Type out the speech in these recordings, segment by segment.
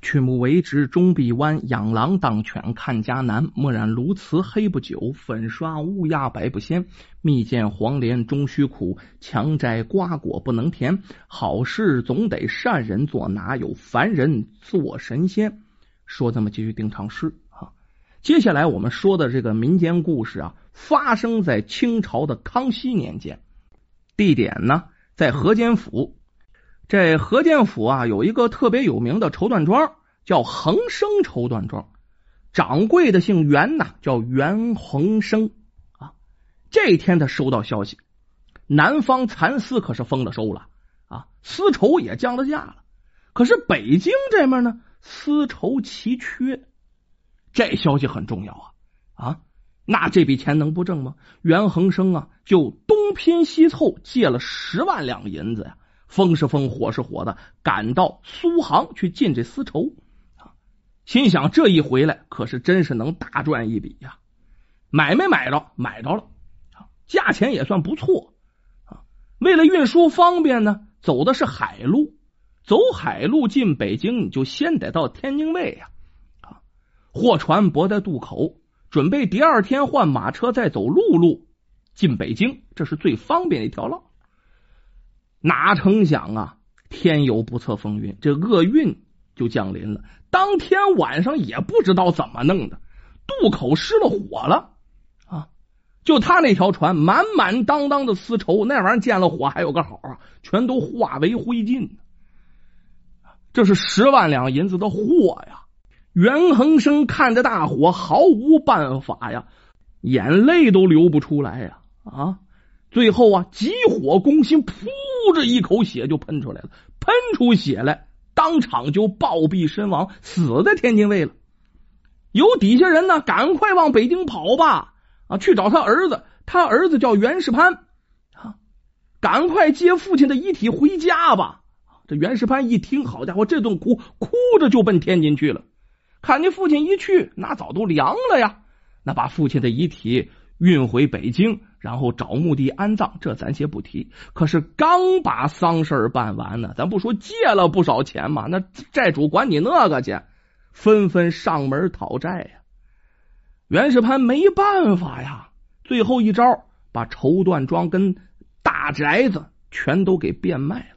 曲目为直终必弯，养狼当犬看家难。墨染鸬鹚黑不久，粉刷乌鸦白不鲜。蜜饯黄连终须苦，强摘瓜果不能甜。好事总得善人做，哪有凡人做神仙？说这么几句定场诗啊。接下来我们说的这个民间故事啊，发生在清朝的康熙年间，地点呢在河间府。这河间府啊，有一个特别有名的绸缎庄，叫恒生绸缎庄。掌柜的姓袁呐，叫袁恒生啊。这天他收到消息，南方蚕丝可是丰了收了啊，丝绸也降了价了。可是北京这面呢，丝绸奇缺。这消息很重要啊啊！那这笔钱能不挣吗？袁恒生啊，就东拼西凑，借了十万两银子呀。风是风，火是火的，赶到苏杭去进这丝绸啊！心想这一回来，可是真是能大赚一笔呀！买没买着？买着了啊！价钱也算不错啊！为了运输方便呢，走的是海路。走海路进北京，你就先得到天津卫呀啊！货船泊在渡口，准备第二天换马车再走陆路进北京，这是最方便的一条路。哪成想啊！天有不测风云，这厄运就降临了。当天晚上也不知道怎么弄的，渡口失了火了啊！就他那条船满满当当的丝绸，那玩意儿见了火还有个好啊，全都化为灰烬。这是十万两银子的货呀！袁恒生看着大火，毫无办法呀，眼泪都流不出来呀！啊！最后啊，急火攻心，噗，这一口血就喷出来了，喷出血来，当场就暴毙身亡，死在天津卫了。有底下人呢，赶快往北京跑吧，啊，去找他儿子，他儿子叫袁世潘，啊，赶快接父亲的遗体回家吧。这袁世潘一听，好家伙，这顿哭，哭着就奔天津去了。看见父亲一去，那早都凉了呀，那把父亲的遗体运回北京。然后找墓地安葬，这咱先不提。可是刚把丧事办完呢，咱不说借了不少钱嘛？那债主管你那个去，纷纷上门讨债呀。袁世潘没办法呀，最后一招，把绸缎庄跟大宅子全都给变卖了。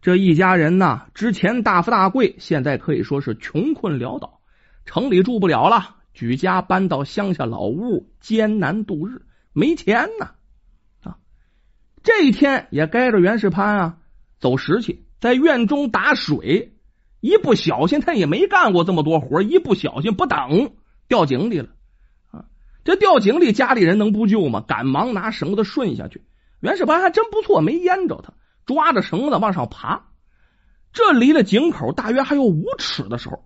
这一家人呐，之前大富大贵，现在可以说是穷困潦倒，城里住不了了，举家搬到乡下老屋，艰难度日。没钱呢，啊！这一天也该着袁世潘啊走时去，在院中打水，一不小心他也没干过这么多活，一不小心不等掉井里了啊！这掉井里，家里人能不救吗？赶忙拿绳子顺下去。袁世潘还真不错，没淹着他，抓着绳子往上爬。这离了井口大约还有五尺的时候，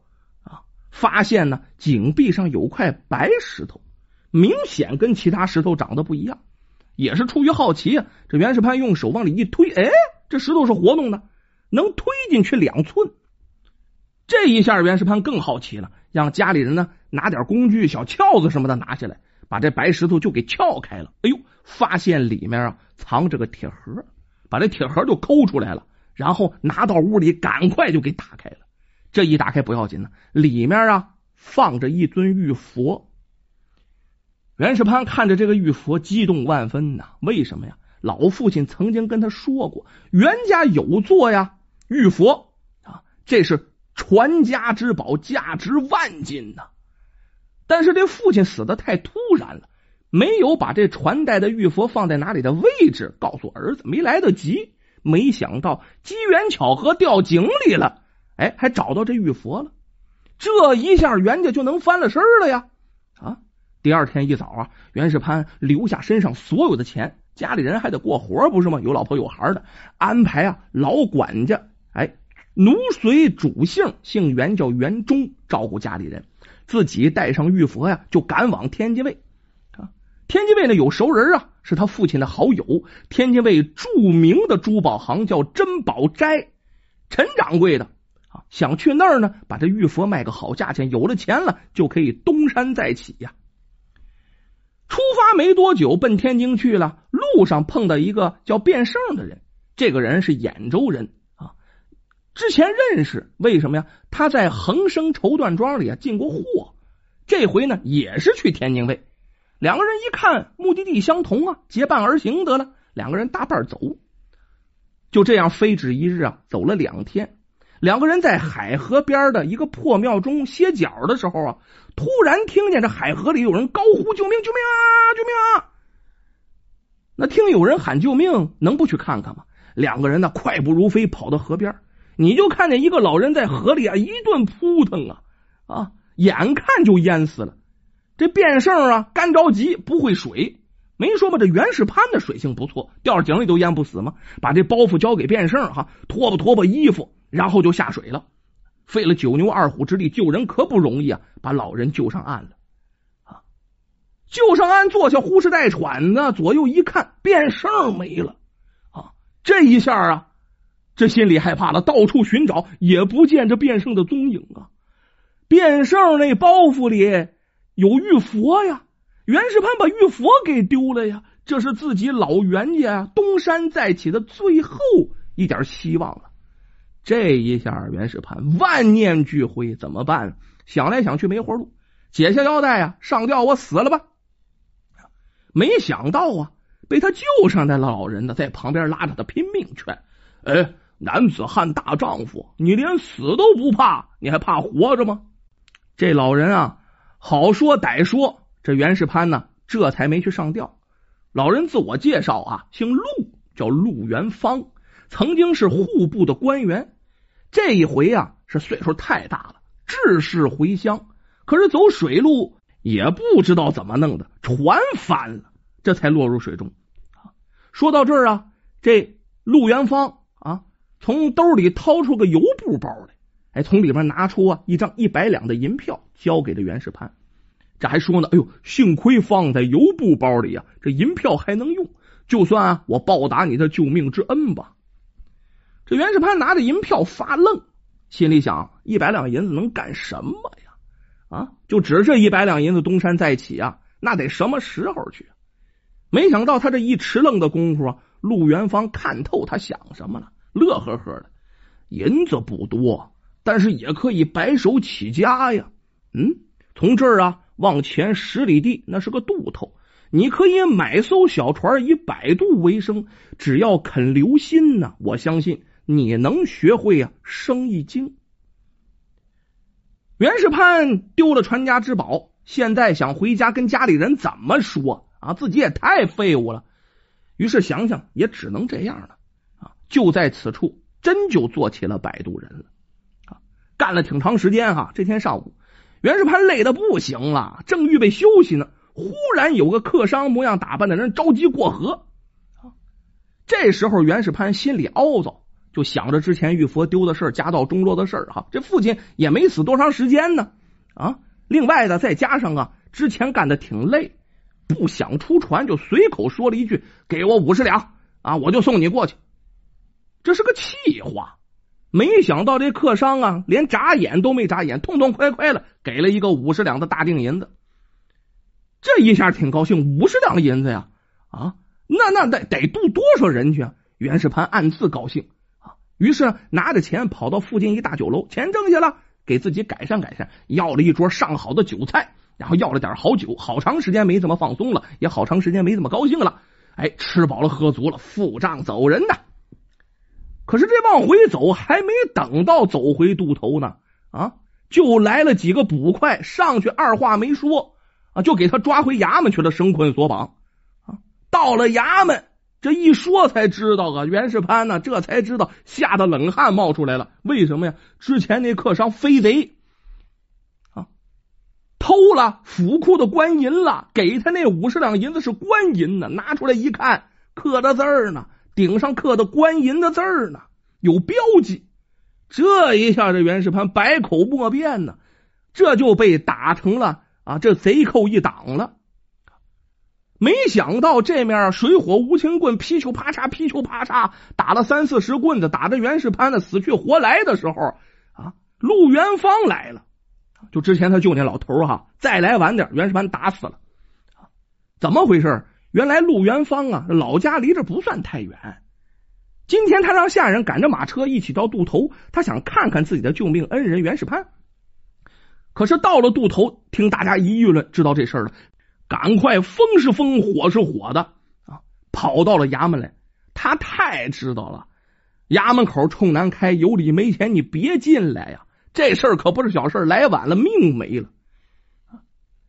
发现呢井壁上有块白石头。明显跟其他石头长得不一样，也是出于好奇啊。这袁世潘用手往里一推，哎，这石头是活动的，能推进去两寸。这一下，袁世潘更好奇了，让家里人呢拿点工具、小撬子什么的拿下来，把这白石头就给撬开了。哎呦，发现里面啊藏着个铁盒，把这铁盒就抠出来了，然后拿到屋里，赶快就给打开了。这一打开不要紧呢，里面啊放着一尊玉佛。袁世潘看着这个玉佛，激动万分呐！为什么呀？老父亲曾经跟他说过，袁家有座呀玉佛啊，这是传家之宝，价值万金呐。但是这父亲死的太突然了，没有把这传代的玉佛放在哪里的位置告诉儿子，没来得及。没想到机缘巧合掉井里了，哎，还找到这玉佛了。这一下袁家就能翻了身了呀！啊！第二天一早啊，袁世潘留下身上所有的钱，家里人还得过活不是吗？有老婆有孩的，安排啊老管家，哎，奴随主姓，姓袁叫袁忠，照顾家里人，自己带上玉佛呀，就赶往天津卫啊。天津卫呢有熟人啊，是他父亲的好友，天津卫著名的珠宝行叫珍宝斋，陈掌柜的想去那儿呢，把这玉佛卖个好价钱，有了钱了就可以东山再起呀。出发没多久，奔天津去了。路上碰到一个叫卞胜的人，这个人是兖州人啊，之前认识，为什么呀？他在恒生绸缎庄里啊进过货，这回呢也是去天津卫。两个人一看目的地相同啊，结伴而行得了。两个人搭伴走，就这样飞指一日啊，走了两天。两个人在海河边的一个破庙中歇脚的时候啊，突然听见这海河里有人高呼救命！救命啊！救命啊！那听有人喊救命，能不去看看吗？两个人呢，快步如飞跑到河边，你就看见一个老人在河里啊一顿扑腾啊啊，眼看就淹死了。这卞胜啊，干着急，不会水。没说吧，这袁世潘的水性不错，掉井里都淹不死吗？把这包袱交给卞胜哈，脱吧脱吧衣服，然后就下水了。费了九牛二虎之力救人，可不容易啊！把老人救上岸了啊！救上岸，坐下，呼哧带喘的，左右一看，卞胜没了啊！这一下啊，这心里害怕了，到处寻找，也不见这卞胜的踪影啊！卞胜那包袱里有玉佛呀。袁世潘把玉佛给丢了呀！这是自己老袁家东山再起的最后一点希望了。这一下，袁世潘万念俱灰，怎么办？想来想去没活路，解下腰带啊，上吊，我死了吧！没想到啊，被他救上来的老人呢，在旁边拉着他拼命劝：“哎，男子汉大丈夫，你连死都不怕，你还怕活着吗？”这老人啊，好说歹说。这袁世潘呢，这才没去上吊。老人自我介绍啊，姓陆，叫陆元芳，曾经是户部的官员。这一回啊，是岁数太大了，志士回乡，可是走水路也不知道怎么弄的，船翻了，这才落入水中。说到这儿啊，这陆元芳啊，从兜里掏出个油布包来，哎，从里边拿出啊一张一百两的银票，交给了袁世潘。这还说呢，哎呦，幸亏放在油布包里呀，这银票还能用，就算我报答你的救命之恩吧。这袁世潘拿着银票发愣，心里想：一百两银子能干什么呀？啊，就指这一百两银子东山再起啊，那得什么时候去？没想到他这一迟愣的功夫啊，陆元芳看透他想什么了，乐呵呵的。银子不多，但是也可以白手起家呀。嗯，从这儿啊。往前十里地，那是个渡头，你可以买艘小船，以摆渡为生。只要肯留心呢，我相信你能学会啊生意经。袁世潘丢了传家之宝，现在想回家跟家里人怎么说啊？自己也太废物了。于是想想，也只能这样了啊！就在此处，真就做起了摆渡人了啊！干了挺长时间哈，这天上午。袁世潘累的不行了，正预备休息呢，忽然有个客商模样打扮的人着急过河。这时候袁世潘心里凹糟，就想着之前玉佛丢的事家道中落的事哈，这父亲也没死多长时间呢啊。另外呢，再加上啊，之前干的挺累，不想出船，就随口说了一句：“给我五十两啊，我就送你过去。”这是个气话。没想到这客商啊，连眨眼都没眨眼，痛痛快快的给了一个五十两的大锭银子。这一下挺高兴，五十两银子呀！啊，那那得得渡多少人去啊？袁世潘暗自高兴，于是拿着钱跑到附近一大酒楼，钱挣下了，给自己改善改善，要了一桌上好的酒菜，然后要了点好酒。好长时间没怎么放松了，也好长时间没怎么高兴了。哎，吃饱了喝足了，付账走人呐。可是这往回走，还没等到走回渡头呢，啊，就来了几个捕快，上去二话没说，啊，就给他抓回衙门去了，绳捆索绑。啊，到了衙门，这一说才知道啊，袁世潘呢，这才知道，吓得冷汗冒出来了。为什么呀？之前那客商飞贼，啊，偷了府库的官银了，给他那五十两银子是官银呢，拿出来一看，刻着字儿呢。顶上刻的官银的字儿呢，有标记。这一下，这袁世潘百口莫辩呢，这就被打成了啊，这贼寇一党了。没想到这面水火无情棍劈球啪嚓劈球啪嚓打了三四十棍子，打的袁世潘的死去活来的时候啊，陆元芳来了。就之前他救那老头哈，再来晚点，袁世潘打死了。怎么回事？原来陆元芳啊，老家离这不算太远，今天他让下人赶着马车一起到渡头，他想看看自己的救命恩人袁世潘。可是到了渡头，听大家一议论，知道这事儿了，赶快风是风，火是火的啊，跑到了衙门来。他太知道了，衙门口冲南开，有理没钱，你别进来呀！这事儿可不是小事来晚了命没了。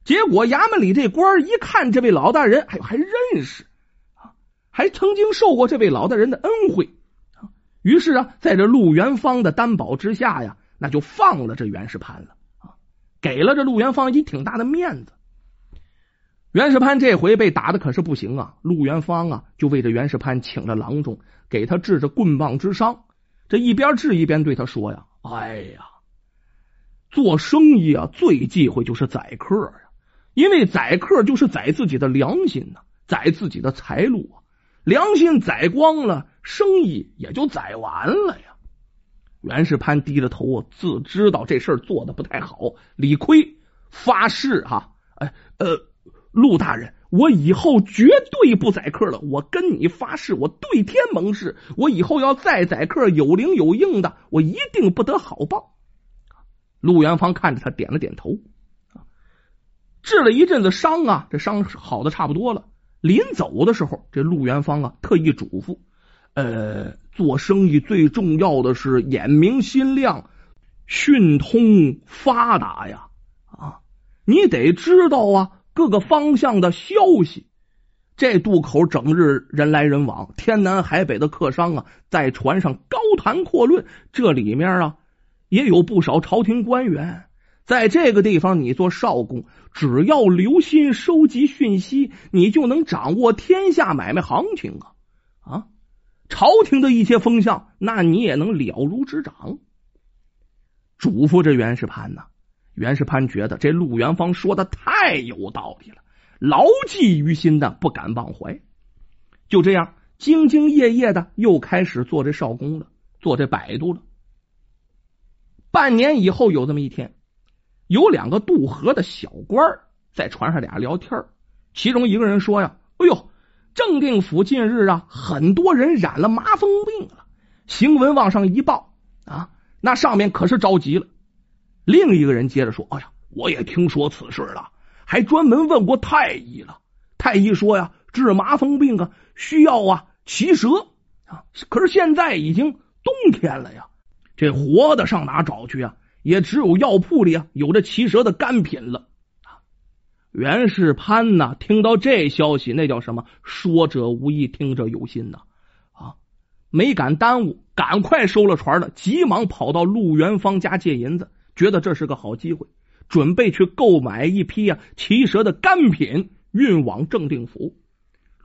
结果衙门里这官一看这位老大人，哎呦还认识啊，还曾经受过这位老大人的恩惠啊。于是啊，在这陆元芳的担保之下呀，那就放了这袁世潘了啊，给了这陆元芳一挺大的面子。袁世潘这回被打的可是不行啊！陆元芳啊，就为这袁世潘请了郎中，给他治着棍棒之伤。这一边治一边对他说呀：“哎呀，做生意啊，最忌讳就是宰客呀，因为宰客就是宰自己的良心呐，宰自己的财路啊。良心宰光了，生意也就宰完了呀。”袁世潘低着头，自知道这事儿做的不太好，理亏发誓哈，哎呃。陆大人，我以后绝对不宰客了。我跟你发誓，我对天盟誓，我以后要再宰客，有灵有应的，我一定不得好报。陆元芳看着他，点了点头。治了一阵子伤啊，这伤好的差不多了。临走的时候，这陆元芳啊，特意嘱咐：呃，做生意最重要的是眼明心亮，讯通发达呀。啊，你得知道啊。各个方向的消息，这渡口整日人来人往，天南海北的客商啊，在船上高谈阔论。这里面啊，也有不少朝廷官员。在这个地方，你做少公，只要留心收集讯息，你就能掌握天下买卖行情啊！啊，朝廷的一些风向，那你也能了如指掌。嘱咐这袁世潘呢。袁世潘觉得这陆元芳说的太有道理了，牢记于心的，不敢忘怀。就这样，兢兢业业的又开始做这少工了，做这摆渡了。半年以后，有这么一天，有两个渡河的小官在船上俩聊天其中一个人说呀：“哎呦，正定府近日啊，很多人染了麻风病了，行文往上一报啊，那上面可是着急了。”另一个人接着说：“哎呀，我也听说此事了，还专门问过太医了。太医说呀，治麻风病啊，需要啊骑蛇啊。可是现在已经冬天了呀，这活的上哪找去啊？也只有药铺里啊有这骑蛇的干品了。”袁世潘呢，听到这消息，那叫什么？说者无意，听者有心呐！啊，没敢耽误，赶快收了船了，急忙跑到陆元芳家借银子。觉得这是个好机会，准备去购买一批啊奇蛇的干品，运往正定府。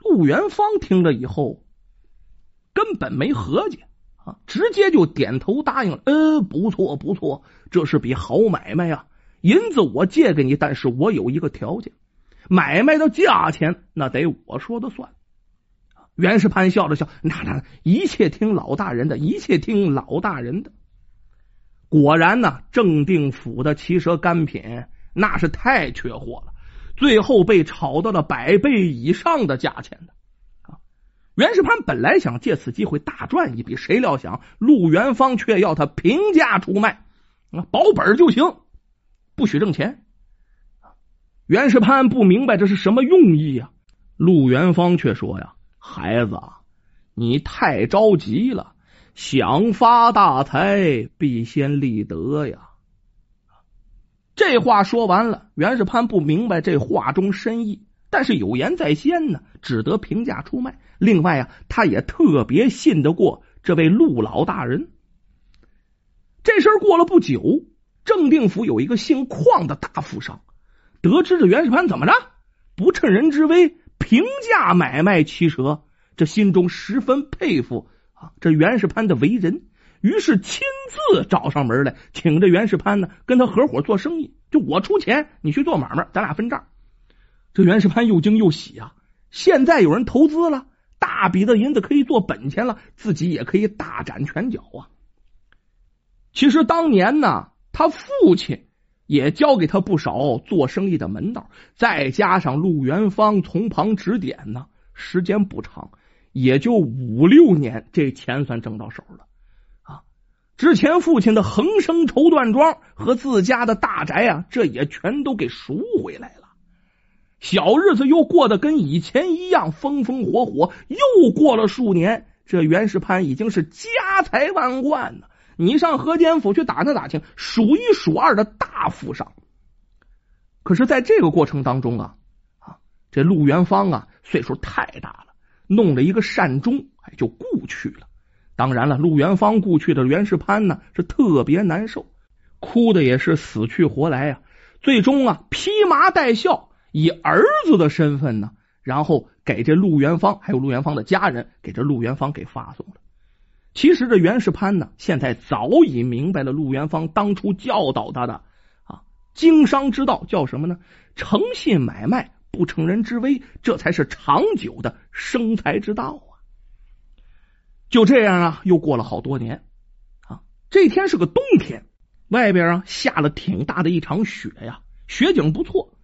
陆元芳听了以后，根本没合计啊，直接就点头答应了。呃，不错不错，这是笔好买卖呀！银子我借给你，但是我有一个条件，买卖的价钱那得我说的算。袁世潘笑了笑，那那一切听老大人的，一切听老大人的。果然呢，正定府的奇蛇干品那是太缺货了，最后被炒到了百倍以上的价钱的啊！袁世潘本来想借此机会大赚一笔，谁料想陆元芳却要他平价出卖啊，保本就行，不许挣钱。袁世潘不明白这是什么用意呀？陆元芳却说呀：“孩子，你太着急了。”想发大财，必先立德呀！这话说完了，袁世潘不明白这话中深意，但是有言在先呢，只得平价出卖。另外啊，他也特别信得过这位陆老大人。这事儿过了不久，正定府有一个姓邝的大富商，得知这袁世潘怎么着不趁人之危平价买卖奇蛇，这心中十分佩服。这袁世潘的为人，于是亲自找上门来，请这袁世潘呢跟他合伙做生意。就我出钱，你去做买卖，咱俩分账。这袁世潘又惊又喜啊！现在有人投资了，大笔的银子可以做本钱了，自己也可以大展拳脚啊。其实当年呢，他父亲也教给他不少做生意的门道，再加上陆元芳从旁指点呢，时间不长。也就五六年，这钱算挣到手了啊！之前父亲的恒生绸缎庄和自家的大宅啊，这也全都给赎回来了。小日子又过得跟以前一样风风火火。又过了数年，这袁世潘已经是家财万贯了。你上河间府去打听打听，数一数二的大富商。可是，在这个过程当中啊啊，这陆元芳啊，岁数太大。弄了一个善终，哎，就故去了。当然了，陆元芳故去的袁世潘呢，是特别难受，哭的也是死去活来呀。最终啊，披麻戴孝，以儿子的身份呢，然后给这陆元芳还有陆元芳的家人，给这陆元芳给发送了。其实这袁世潘呢，现在早已明白了陆元芳当初教导他的啊经商之道叫什么呢？诚信买卖。不成人之危，这才是长久的生财之道啊！就这样啊，又过了好多年啊。这天是个冬天，外边啊下了挺大的一场雪呀，雪景不错。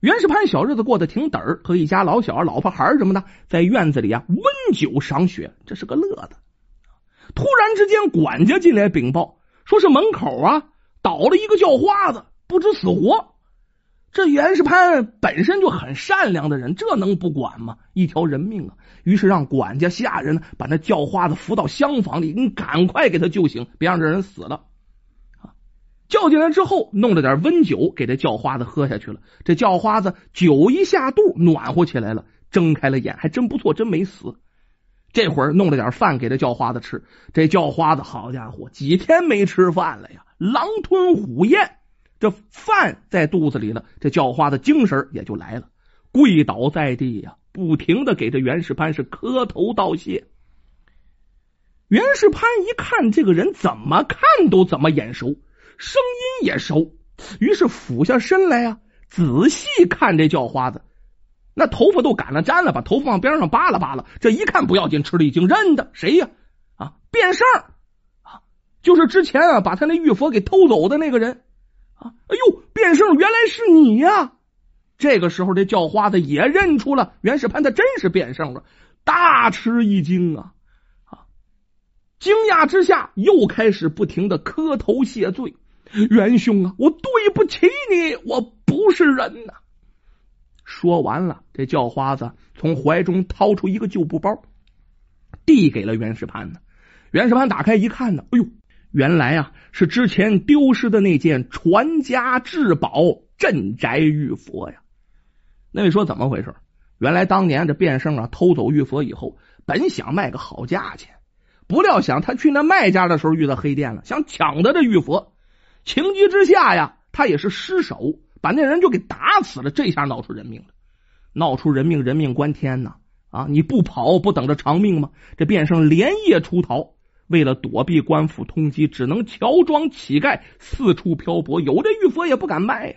袁世潘小日子过得挺得儿，和一家老小、老婆孩什么的，在院子里啊温酒赏雪，这是个乐子。突然之间，管家进来禀报，说是门口啊倒了一个叫花子，不知死活。这袁世潘本身就很善良的人，这能不管吗？一条人命啊！于是让管家下人把那叫花子扶到厢房里，你赶快给他救醒，别让这人死了啊。叫进来之后，弄了点温酒给这叫花子喝下去了。这叫花子酒一下肚，暖和起来了，睁开了眼，还真不错，真没死。这会儿弄了点饭给这叫花子吃，这叫花子好家伙，几天没吃饭了呀，狼吞虎咽。这饭在肚子里了，这叫花的精神也就来了，跪倒在地呀，不停的给这袁世潘是磕头道谢。袁世潘一看这个人怎么看都怎么眼熟，声音也熟，于是俯下身来呀，仔细看这叫花子，那头发都赶了粘了，把头发往边上扒拉扒拉，这一看不要紧，吃了一惊，认得谁呀？啊，变圣啊，就是之前啊把他那玉佛给偷走的那个人。哎呦，变圣原来是你呀！这个时候，这叫花子也认出了袁世潘，他真是变圣了，大吃一惊啊！啊，惊讶之下，又开始不停的磕头谢罪：“元兄啊，我对不起你，我不是人呐！”说完了，这叫花子从怀中掏出一个旧布包，递给了袁世潘呢。袁世潘打开一看呢，哎呦！原来啊，是之前丢失的那件传家至宝镇宅玉佛呀。那你说怎么回事？原来当年这卞胜啊偷走玉佛以后，本想卖个好价钱，不料想他去那卖家的时候遇到黑店了，想抢他的玉佛，情急之下呀，他也是失手把那人就给打死了。这下闹出人命了，闹出人命，人命关天呐！啊，你不跑，不等着偿命吗？这卞胜连夜出逃。为了躲避官府通缉，只能乔装乞丐四处漂泊。有这玉佛也不敢卖呀，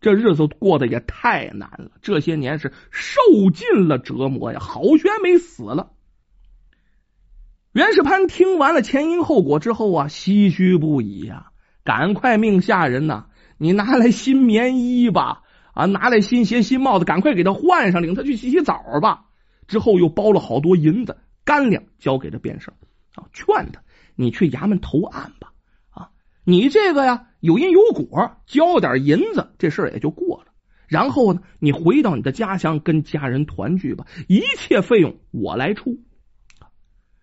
这日子过得也太难了。这些年是受尽了折磨呀，好悬没死了。袁世潘听完了前因后果之后啊，唏嘘不已呀，赶快命下人呐，你拿来新棉衣吧，啊，拿来新鞋、新帽子，赶快给他换上，领他去洗洗澡吧。之后又包了好多银子、干粮，交给了卞胜。劝他，你去衙门投案吧。啊，你这个呀，有因有果，交点银子，这事儿也就过了。然后呢，你回到你的家乡，跟家人团聚吧，一切费用我来出。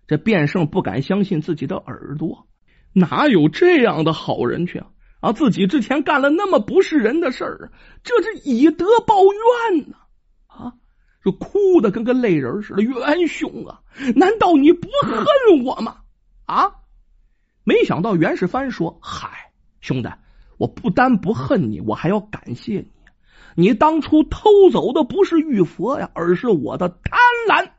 这卞胜不敢相信自己的耳朵，哪有这样的好人去啊？啊，自己之前干了那么不是人的事儿，这是以德报怨呢。啊就哭的跟个泪人似的，元兄啊，难道你不恨我吗？啊！没想到袁世蕃说：“嗨，兄弟，我不单不恨你，我还要感谢你。你当初偷走的不是玉佛呀，而是我的贪婪。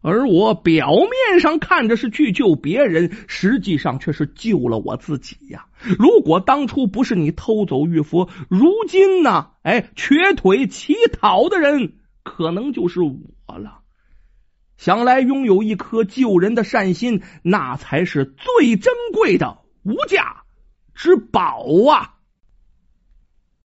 而我表面上看着是去救别人，实际上却是救了我自己呀。如果当初不是你偷走玉佛，如今呢？哎，瘸腿乞讨的人。”可能就是我了。想来拥有一颗救人的善心，那才是最珍贵的无价之宝啊！